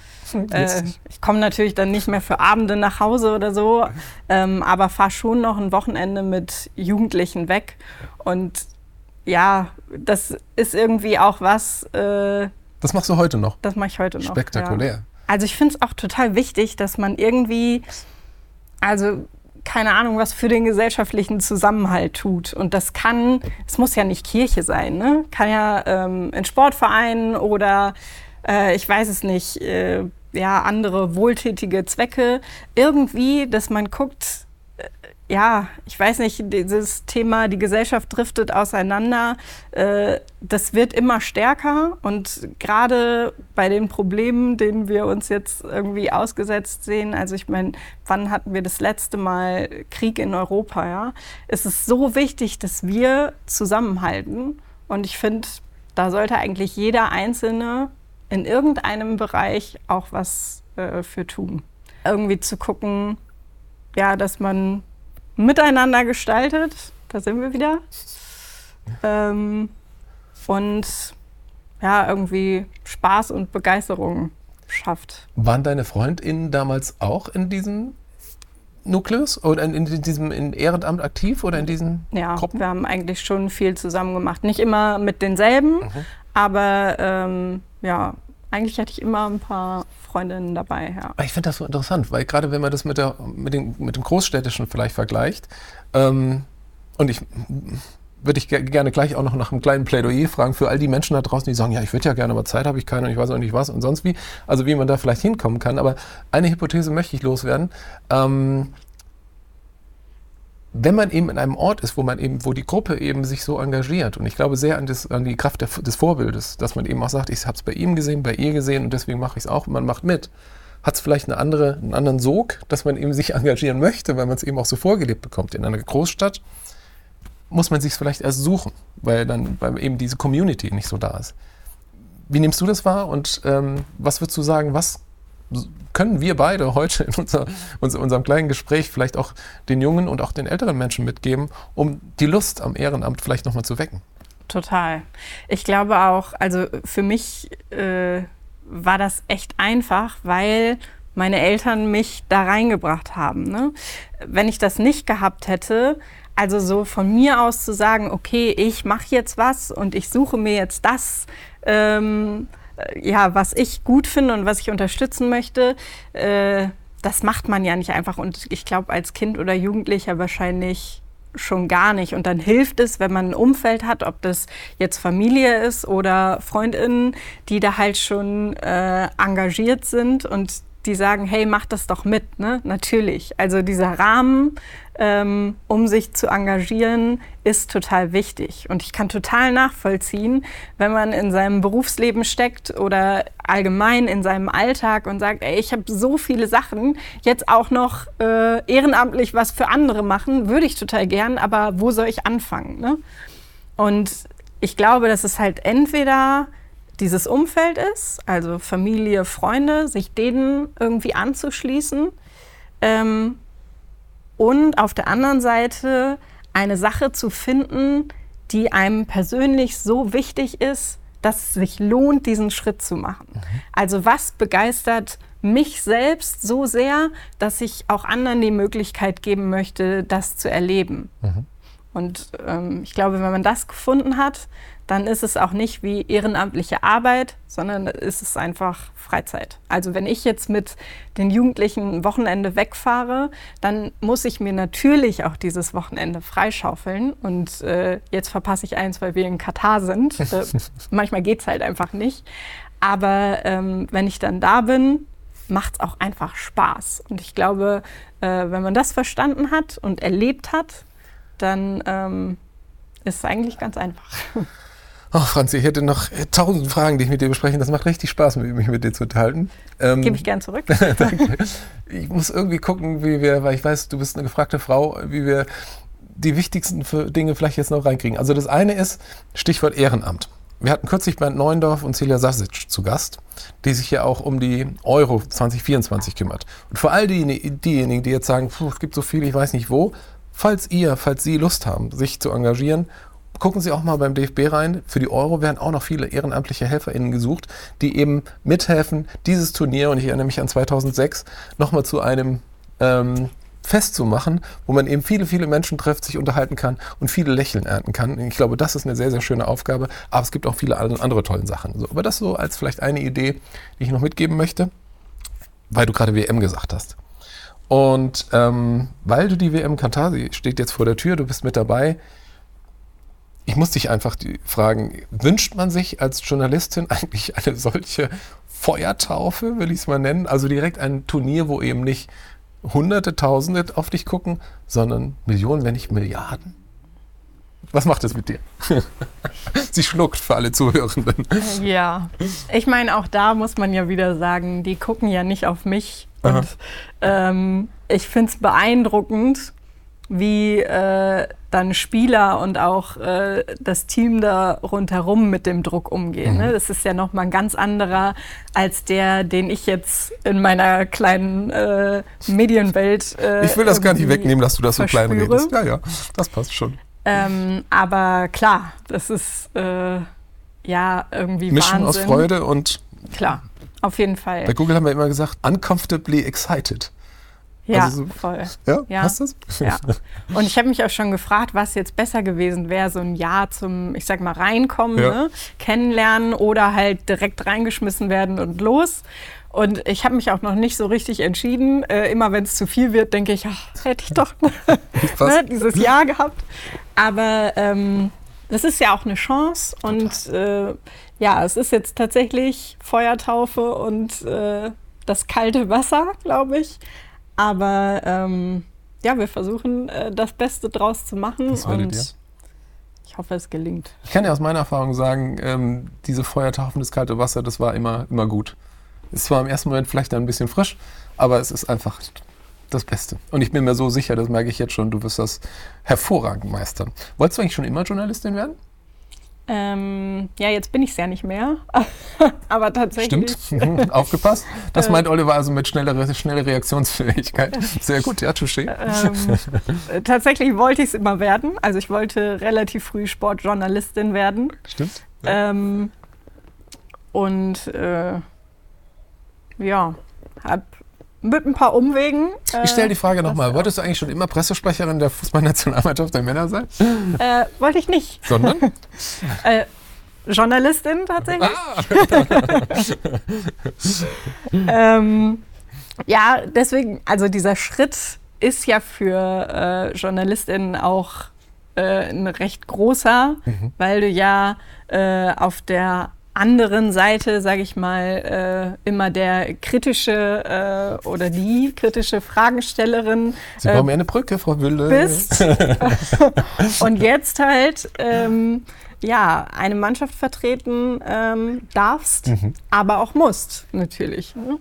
Äh, ich komme natürlich dann nicht mehr für Abende nach Hause oder so, ähm, aber fahre schon noch ein Wochenende mit Jugendlichen weg. Und ja, das ist irgendwie auch was. Äh, das machst du heute noch? Das mache ich heute noch. Spektakulär. Ja. Also ich finde es auch total wichtig, dass man irgendwie, also keine Ahnung, was für den gesellschaftlichen Zusammenhalt tut. Und das kann, es muss ja nicht Kirche sein, ne? Kann ja ähm, in Sportvereinen oder äh, ich weiß es nicht, äh, ja, andere wohltätige Zwecke. Irgendwie, dass man guckt, ja, ich weiß nicht, dieses Thema, die Gesellschaft driftet auseinander, äh, das wird immer stärker und gerade bei den Problemen, denen wir uns jetzt irgendwie ausgesetzt sehen, also ich meine, wann hatten wir das letzte Mal Krieg in Europa, ja, ist es so wichtig, dass wir zusammenhalten und ich finde, da sollte eigentlich jeder Einzelne in irgendeinem Bereich auch was äh, für tun. Irgendwie zu gucken, ja, dass man miteinander gestaltet. Da sind wir wieder. Ähm, und ja, irgendwie Spaß und Begeisterung schafft. Waren deine FreundInnen damals auch in diesem Nukleus oder in, in diesem in Ehrenamt aktiv oder in diesen ja, Gruppen? wir haben eigentlich schon viel zusammen gemacht. Nicht immer mit denselben, mhm. aber ähm, ja, eigentlich hatte ich immer ein paar Freundinnen dabei. Ja. Ich finde das so interessant, weil gerade wenn man das mit, der, mit, den, mit dem Großstädtischen vielleicht vergleicht, ähm, und ich würde ich gerne gleich auch noch nach einem kleinen Plädoyer fragen für all die Menschen da draußen, die sagen, ja, ich würde ja gerne, aber Zeit habe ich keine und ich weiß auch nicht was und sonst wie. Also wie man da vielleicht hinkommen kann. Aber eine Hypothese möchte ich loswerden. Ähm, wenn man eben in einem Ort ist, wo man eben, wo die Gruppe eben sich so engagiert, und ich glaube sehr an, das, an die Kraft der, des Vorbildes, dass man eben auch sagt, ich habe es bei ihm gesehen, bei ihr gesehen und deswegen mache ich es auch und man macht mit, hat es vielleicht eine andere, einen anderen Sog, dass man eben sich engagieren möchte, weil man es eben auch so vorgelebt bekommt. In einer Großstadt muss man sich es vielleicht erst suchen, weil dann weil eben diese Community nicht so da ist. Wie nimmst du das wahr und ähm, was würdest du sagen, was können wir beide heute in unser, unserem kleinen Gespräch vielleicht auch den jungen und auch den älteren Menschen mitgeben, um die Lust am Ehrenamt vielleicht nochmal zu wecken? Total. Ich glaube auch, also für mich äh, war das echt einfach, weil meine Eltern mich da reingebracht haben. Ne? Wenn ich das nicht gehabt hätte, also so von mir aus zu sagen, okay, ich mache jetzt was und ich suche mir jetzt das, ähm, ja, was ich gut finde und was ich unterstützen möchte, äh, das macht man ja nicht einfach. Und ich glaube, als Kind oder Jugendlicher wahrscheinlich schon gar nicht. Und dann hilft es, wenn man ein Umfeld hat, ob das jetzt Familie ist oder Freundinnen, die da halt schon äh, engagiert sind und die sagen, hey, mach das doch mit, ne? Natürlich. Also dieser Rahmen, ähm, um sich zu engagieren, ist total wichtig. Und ich kann total nachvollziehen, wenn man in seinem Berufsleben steckt oder allgemein in seinem Alltag und sagt, ey, ich habe so viele Sachen, jetzt auch noch äh, ehrenamtlich was für andere machen, würde ich total gern, aber wo soll ich anfangen? Ne? Und ich glaube, dass es halt entweder dieses Umfeld ist, also Familie, Freunde, sich denen irgendwie anzuschließen. Ähm, und auf der anderen Seite eine Sache zu finden, die einem persönlich so wichtig ist, dass es sich lohnt, diesen Schritt zu machen. Mhm. Also was begeistert mich selbst so sehr, dass ich auch anderen die Möglichkeit geben möchte, das zu erleben. Mhm. Und ähm, ich glaube, wenn man das gefunden hat, dann ist es auch nicht wie ehrenamtliche Arbeit, sondern ist es einfach Freizeit. Also wenn ich jetzt mit den Jugendlichen Wochenende wegfahre, dann muss ich mir natürlich auch dieses Wochenende freischaufeln. Und äh, jetzt verpasse ich eins, weil wir in Katar sind. Äh, manchmal geht es halt einfach nicht. Aber ähm, wenn ich dann da bin, macht es auch einfach Spaß. Und ich glaube, äh, wenn man das verstanden hat und erlebt hat, dann ähm, ist es eigentlich ganz einfach. Oh, Franzi, ich hätte noch tausend Fragen, die ich mit dir besprechen. Das macht richtig Spaß, mich mit dir zu unterhalten. Ähm, Gebe ich gern zurück. ich muss irgendwie gucken, wie wir, weil ich weiß, du bist eine gefragte Frau, wie wir die wichtigsten Dinge vielleicht jetzt noch reinkriegen. Also das eine ist Stichwort Ehrenamt. Wir hatten kürzlich Bernd Neuendorf und Celia Sasic zu Gast, die sich ja auch um die Euro 2024 kümmert. Und vor all diejenigen, die jetzt sagen, es gibt so viel, ich weiß nicht wo, falls ihr, falls Sie Lust haben, sich zu engagieren gucken Sie auch mal beim DFB rein. Für die Euro werden auch noch viele ehrenamtliche HelferInnen gesucht, die eben mithelfen, dieses Turnier, und ich erinnere mich an 2006, nochmal zu einem ähm, Fest zu machen, wo man eben viele, viele Menschen trifft, sich unterhalten kann und viele Lächeln ernten kann. Ich glaube, das ist eine sehr, sehr schöne Aufgabe, aber es gibt auch viele andere tolle Sachen. So, aber das so als vielleicht eine Idee, die ich noch mitgeben möchte, weil du gerade WM gesagt hast. Und ähm, weil du die WM Katar, sie steht jetzt vor der Tür, du bist mit dabei. Ich muss dich einfach fragen, wünscht man sich als Journalistin eigentlich eine solche Feuertaufe, will ich es mal nennen? Also direkt ein Turnier, wo eben nicht Hunderte, Tausende auf dich gucken, sondern Millionen, wenn nicht Milliarden? Was macht das mit dir? Sie schluckt für alle Zuhörenden. Ja, ich meine, auch da muss man ja wieder sagen, die gucken ja nicht auf mich. Und ähm, ich finde es beeindruckend, wie äh, dann Spieler und auch äh, das Team da rundherum mit dem Druck umgehen. Ne? Mhm. Ne? Das ist ja nochmal ein ganz anderer als der, den ich jetzt in meiner kleinen äh, Medienwelt. Äh, ich will das gar nicht wegnehmen, dass du das so klein redest. Ja, ja, das passt schon. Ähm, aber klar, das ist äh, ja irgendwie Mischung Wahnsinn. aus Freude und. Klar, auf jeden Fall. Bei Google haben wir immer gesagt, uncomfortably excited. Ja, also so, voll. Ja, ja. hast das? Ja. Und ich habe mich auch schon gefragt, was jetzt besser gewesen wäre, so ein Jahr zum, ich sag mal, reinkommen, ja. ne? kennenlernen oder halt direkt reingeschmissen werden und los. Und ich habe mich auch noch nicht so richtig entschieden. Äh, immer wenn es zu viel wird, denke ich, ach, hätte ich doch ne, dieses Jahr gehabt. Aber ähm, das ist ja auch eine Chance. Und äh, ja, es ist jetzt tatsächlich Feuertaufe und äh, das kalte Wasser, glaube ich. Aber ähm, ja, wir versuchen äh, das Beste draus zu machen. Das und ihr. ich hoffe, es gelingt. Ich kann ja aus meiner Erfahrung sagen, ähm, diese Feuertaufen, das kalte Wasser, das war immer, immer gut. Es war im ersten Moment vielleicht ein bisschen frisch, aber es ist einfach das Beste. Und ich bin mir so sicher, das merke ich jetzt schon, du wirst das hervorragend meistern. Wolltest du eigentlich schon immer Journalistin werden? Ähm, ja, jetzt bin ich es ja nicht mehr. aber tatsächlich. Stimmt, aufgepasst. Das meint Oliver also mit schneller, schnelle Reaktionsfähigkeit. Sehr gut, ja, touché. Ähm, tatsächlich wollte ich es immer werden. Also ich wollte relativ früh Sportjournalistin werden. Stimmt. Ja. Ähm, und äh, ja, habe mit ein paar Umwegen. Äh, ich stelle die Frage nochmal. Wolltest du eigentlich schon immer Pressesprecherin der Fußballnationalmannschaft der Männer sein? Äh, wollte ich nicht. Sondern? äh, Journalistin tatsächlich. Ah. ähm, ja, deswegen, also dieser Schritt ist ja für äh, JournalistInnen auch äh, ein recht großer, mhm. weil du ja äh, auf der anderen Seite, sage ich mal, äh, immer der kritische äh, oder die kritische Fragestellerin. Sie äh, brauchen mir eine Brücke, Frau Wille. Bist. und jetzt halt ähm, ja eine Mannschaft vertreten ähm, darfst, mhm. aber auch musst natürlich. Ne?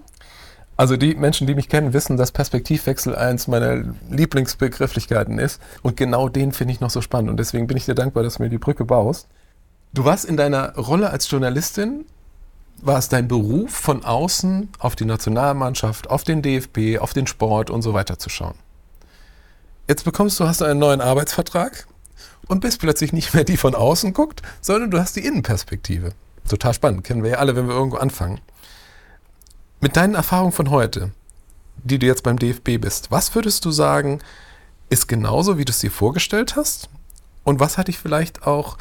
Also die Menschen, die mich kennen, wissen, dass Perspektivwechsel eins meiner Lieblingsbegrifflichkeiten ist. Und genau den finde ich noch so spannend. Und deswegen bin ich dir dankbar, dass du mir die Brücke baust. Du warst in deiner Rolle als Journalistin, war es dein Beruf, von außen auf die Nationalmannschaft, auf den DFB, auf den Sport und so weiter zu schauen. Jetzt bekommst du, hast du einen neuen Arbeitsvertrag und bist plötzlich nicht mehr die von außen guckt, sondern du hast die Innenperspektive. Total spannend, kennen wir ja alle, wenn wir irgendwo anfangen. Mit deinen Erfahrungen von heute, die du jetzt beim DFB bist, was würdest du sagen, ist genauso, wie du es dir vorgestellt hast? Und was hat dich vielleicht auch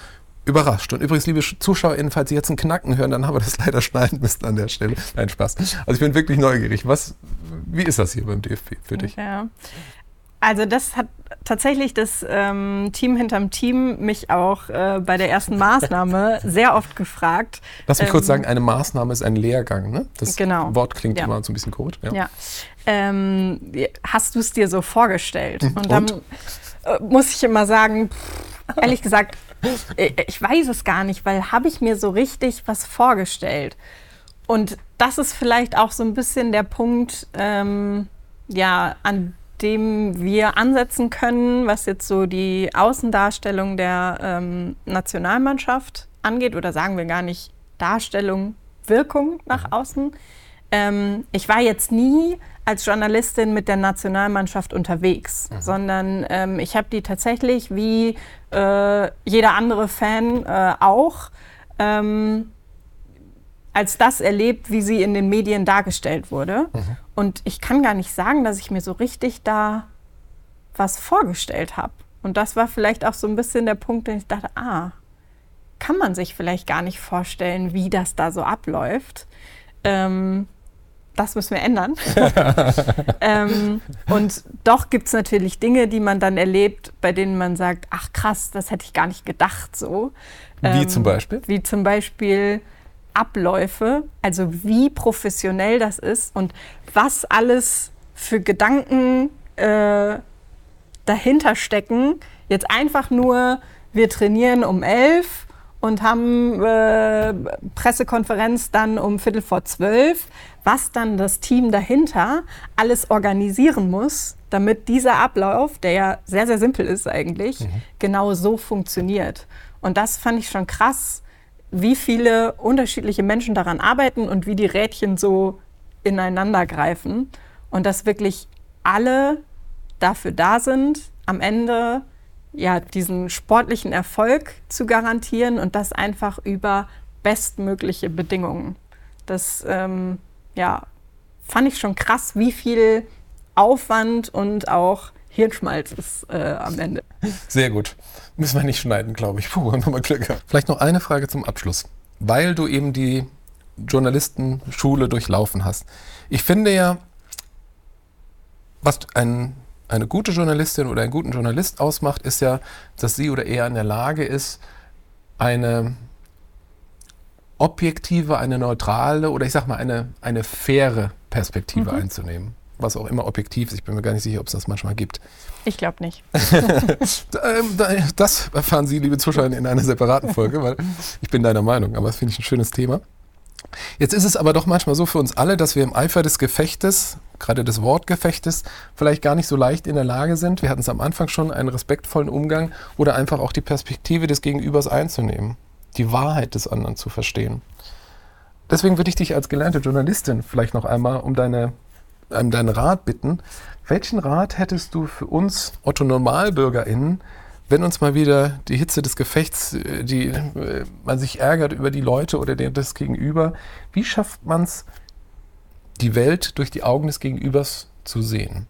überrascht. Und übrigens, liebe ZuschauerInnen, falls Sie jetzt einen Knacken hören, dann haben wir das leider schneiden müssen an der Stelle. Nein, Spaß. Also ich bin wirklich neugierig. Was, wie ist das hier beim DFB für dich? Ja. Also das hat tatsächlich das ähm, Team hinterm Team mich auch äh, bei der ersten Maßnahme sehr oft gefragt. Lass mich ähm, kurz sagen, eine Maßnahme ist ein Lehrgang, ne? Das genau. Wort klingt ja. immer so ein bisschen komisch. Ja. ja. Ähm, hast du es dir so vorgestellt? Mhm. Und dann äh, muss ich immer sagen, pff, ehrlich gesagt, ich weiß es gar nicht, weil habe ich mir so richtig was vorgestellt. Und das ist vielleicht auch so ein bisschen der Punkt, ähm, ja, an dem wir ansetzen können, was jetzt so die Außendarstellung der ähm, Nationalmannschaft angeht. Oder sagen wir gar nicht Darstellung, Wirkung nach mhm. außen. Ähm, ich war jetzt nie als Journalistin mit der Nationalmannschaft unterwegs, mhm. sondern ähm, ich habe die tatsächlich wie äh, jeder andere Fan äh, auch ähm, als das erlebt, wie sie in den Medien dargestellt wurde. Mhm. Und ich kann gar nicht sagen, dass ich mir so richtig da was vorgestellt habe. Und das war vielleicht auch so ein bisschen der Punkt, den ich dachte, ah, kann man sich vielleicht gar nicht vorstellen, wie das da so abläuft. Ähm, das müssen wir ändern. ähm, und doch gibt es natürlich Dinge, die man dann erlebt, bei denen man sagt, ach krass, das hätte ich gar nicht gedacht so. Wie ähm, zum Beispiel? Wie zum Beispiel Abläufe, also wie professionell das ist und was alles für Gedanken äh, dahinter stecken. Jetzt einfach nur, wir trainieren um elf und haben äh, Pressekonferenz dann um Viertel vor zwölf, was dann das Team dahinter alles organisieren muss, damit dieser Ablauf, der ja sehr, sehr simpel ist eigentlich, mhm. genau so funktioniert. Und das fand ich schon krass, wie viele unterschiedliche Menschen daran arbeiten und wie die Rädchen so ineinander greifen. Und dass wirklich alle dafür da sind, am Ende ja, diesen sportlichen Erfolg zu garantieren und das einfach über bestmögliche Bedingungen. Das ähm, ja, fand ich schon krass, wie viel Aufwand und auch Hirnschmalz ist äh, am Ende. Sehr gut. Müssen wir nicht schneiden, glaube ich. Puh, haben wir mal Glück gehabt. Vielleicht noch eine Frage zum Abschluss. Weil du eben die Journalistenschule durchlaufen hast. Ich finde ja, was ein eine gute Journalistin oder einen guten Journalist ausmacht, ist ja, dass sie oder er in der Lage ist, eine objektive, eine neutrale oder ich sag mal eine, eine faire Perspektive mhm. einzunehmen. Was auch immer objektiv ist. Ich bin mir gar nicht sicher, ob es das manchmal gibt. Ich glaube nicht. Ähm, das erfahren Sie, liebe Zuschauer, in einer separaten Folge, weil ich bin deiner Meinung. Aber das finde ich ein schönes Thema. Jetzt ist es aber doch manchmal so für uns alle, dass wir im Eifer des Gefechtes, gerade des Wortgefechtes, vielleicht gar nicht so leicht in der Lage sind. Wir hatten es am Anfang schon, einen respektvollen Umgang oder einfach auch die Perspektive des Gegenübers einzunehmen, die Wahrheit des anderen zu verstehen. Deswegen würde ich dich als gelernte Journalistin vielleicht noch einmal um deine, um deinen Rat bitten. Welchen Rat hättest du für uns Otto NormalbürgerInnen, wenn uns mal wieder die Hitze des Gefechts, äh, die äh, man sich ärgert über die Leute oder das Gegenüber, wie schafft man es, die Welt durch die Augen des Gegenübers zu sehen?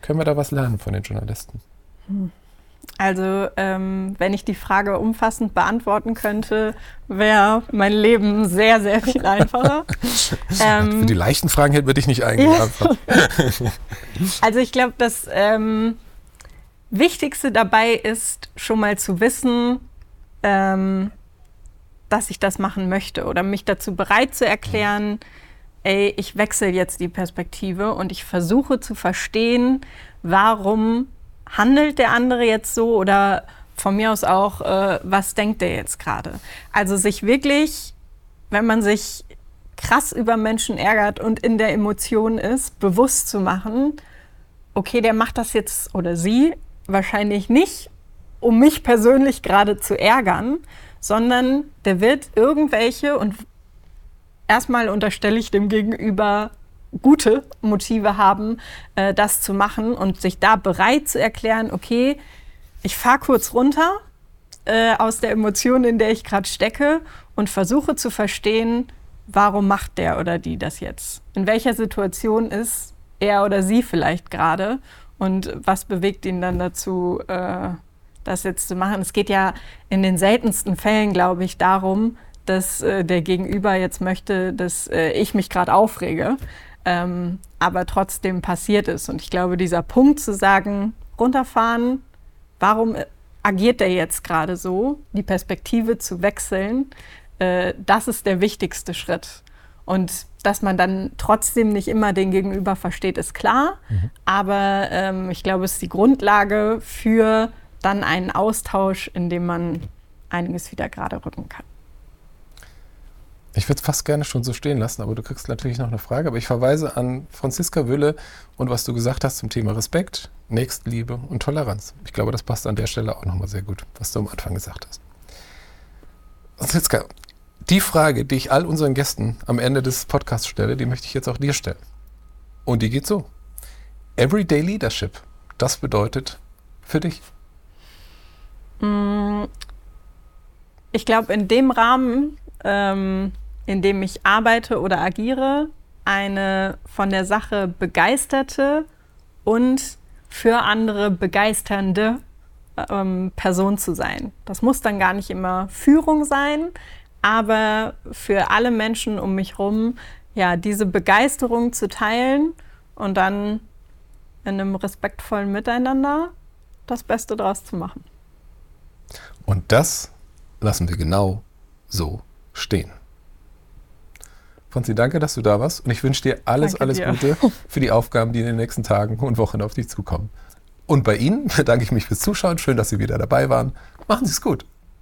Können wir da was lernen von den Journalisten? Hm. Also, ähm, wenn ich die Frage umfassend beantworten könnte, wäre mein Leben sehr, sehr viel einfacher. ähm, Für die leichten Fragen hätten wir dich nicht eingeladen. also, ich glaube, dass ähm, Wichtigste dabei ist schon mal zu wissen, ähm, dass ich das machen möchte oder mich dazu bereit zu erklären, ey, ich wechsle jetzt die Perspektive und ich versuche zu verstehen, warum handelt der andere jetzt so oder von mir aus auch, äh, was denkt der jetzt gerade. Also sich wirklich, wenn man sich krass über Menschen ärgert und in der Emotion ist, bewusst zu machen, okay, der macht das jetzt oder sie wahrscheinlich nicht, um mich persönlich gerade zu ärgern, sondern der wird irgendwelche und erstmal unterstelle ich dem Gegenüber gute Motive haben, äh, das zu machen und sich da bereit zu erklären, okay, ich fahre kurz runter äh, aus der Emotion, in der ich gerade stecke und versuche zu verstehen, warum macht der oder die das jetzt? In welcher Situation ist er oder sie vielleicht gerade und was bewegt ihn dann dazu, äh, das jetzt zu machen? Es geht ja in den seltensten Fällen, glaube ich, darum, dass äh, der Gegenüber jetzt möchte, dass äh, ich mich gerade aufrege, ähm, aber trotzdem passiert ist. Und ich glaube, dieser Punkt zu sagen, runterfahren, warum agiert der jetzt gerade so, die Perspektive zu wechseln, äh, das ist der wichtigste Schritt. Und dass man dann trotzdem nicht immer den Gegenüber versteht, ist klar. Mhm. Aber ähm, ich glaube, es ist die Grundlage für dann einen Austausch, in dem man einiges wieder gerade rücken kann. Ich würde es fast gerne schon so stehen lassen, aber du kriegst natürlich noch eine Frage. Aber ich verweise an Franziska Wülle und was du gesagt hast zum Thema Respekt, Nächstenliebe und Toleranz. Ich glaube, das passt an der Stelle auch nochmal sehr gut, was du am Anfang gesagt hast. Franziska, die Frage, die ich all unseren Gästen am Ende des Podcasts stelle, die möchte ich jetzt auch dir stellen. Und die geht so. Everyday Leadership, das bedeutet für dich? Mm, ich glaube, in dem Rahmen, ähm, in dem ich arbeite oder agiere, eine von der Sache begeisterte und für andere begeisternde ähm, Person zu sein. Das muss dann gar nicht immer Führung sein, aber für alle Menschen um mich herum ja, diese Begeisterung zu teilen und dann in einem respektvollen Miteinander das Beste draus zu machen. Und das lassen wir genau so stehen. Fonzi, danke, dass du da warst und ich wünsche dir alles, Danke alles dir. Gute für die Aufgaben, die in den nächsten Tagen und Wochen auf dich zukommen. Und bei Ihnen bedanke ich mich fürs Zuschauen. Schön, dass Sie wieder dabei waren. Machen Sie es gut.